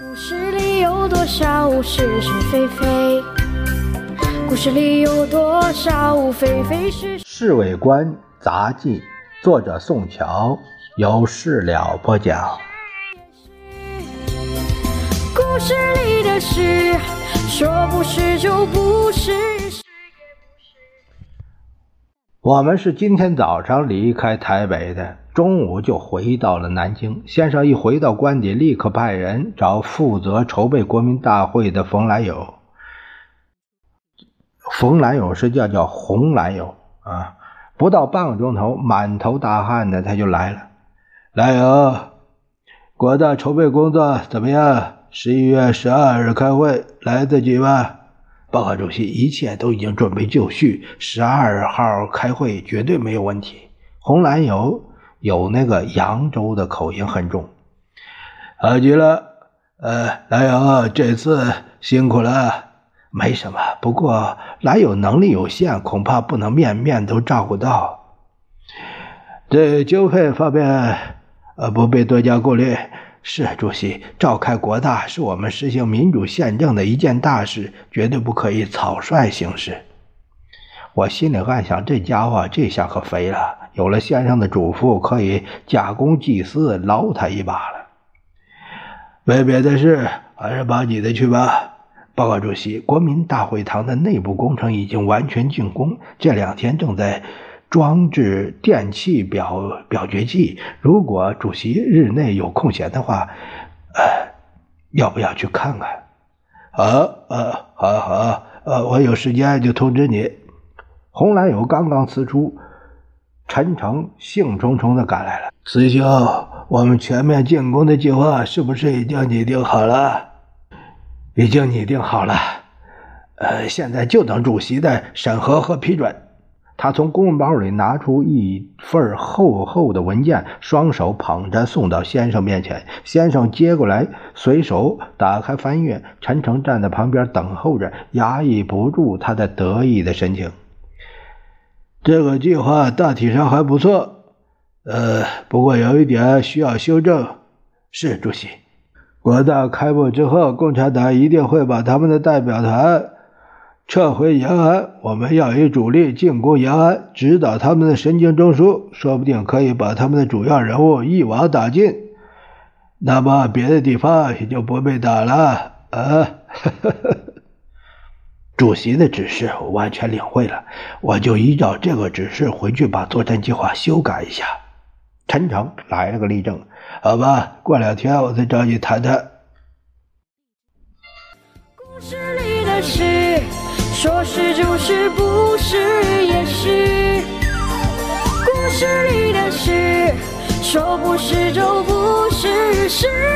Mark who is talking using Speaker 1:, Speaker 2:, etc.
Speaker 1: 故事里有多少是是非非？故事里有多少非非是是？
Speaker 2: 《侍卫官杂记》，作者宋乔，由事了播讲。
Speaker 1: 故事里的事，说不是就不是。
Speaker 2: 我们是今天早上离开台北的，中午就回到了南京。先生一回到官邸，立刻派人找负责筹备国民大会的冯兰友。冯兰友是叫叫洪兰友啊，不到半个钟头，满头大汗的他就来了。兰友，国大筹备工作怎么样？十一月十二日开会来得及吗？报告主席，一切都已经准备就绪，十二号开会绝对没有问题。红蓝友有那个扬州的口音很重。好极了，呃，蓝友这次辛苦了。没什么，不过来友能力有限，恐怕不能面面都照顾到。这经费方面，呃，不必多加顾虑。是主席，召开国大是我们实行民主宪政的一件大事，绝对不可以草率行事。我心里暗想，这家伙这下可肥了，有了先生的嘱咐，可以假公济私，捞他一把了。没别的事，还是把你的去吧。报告主席，国民大会堂的内部工程已经完全竣工，这两天正在。装置电气表表决器，如果主席日内有空闲的话，呃，要不要去看看？好，呃，好好，呃，我有时间就通知你。红蓝友刚刚辞出，陈诚兴冲冲的赶来了。师兄，我们全面进攻的计划是不是已经拟定好了？已经拟定好了，呃，现在就等主席的审核和批准。他从公文包里拿出一份厚厚的文件，双手捧着送到先生面前。先生接过来，随手打开翻阅。陈诚站在旁边等候着，压抑不住他的得意的神情。这个计划大体上还不错，呃，不过有一点需要修正。是主席，国大开幕之后，共产党一定会把他们的代表团。撤回延安，我们要以主力进攻延安，直捣他们的神经中枢，说不定可以把他们的主要人物一网打尽。那么别的地方也就不被打了啊哈哈哈！主席的指示我完全领会了，我就依照这个指示回去把作战计划修改一下。陈诚来了个例证，好吧，过两天我再找你谈谈。
Speaker 1: 故事里的事。说是就是，不是也是。故事里的事，说不是就不是，是。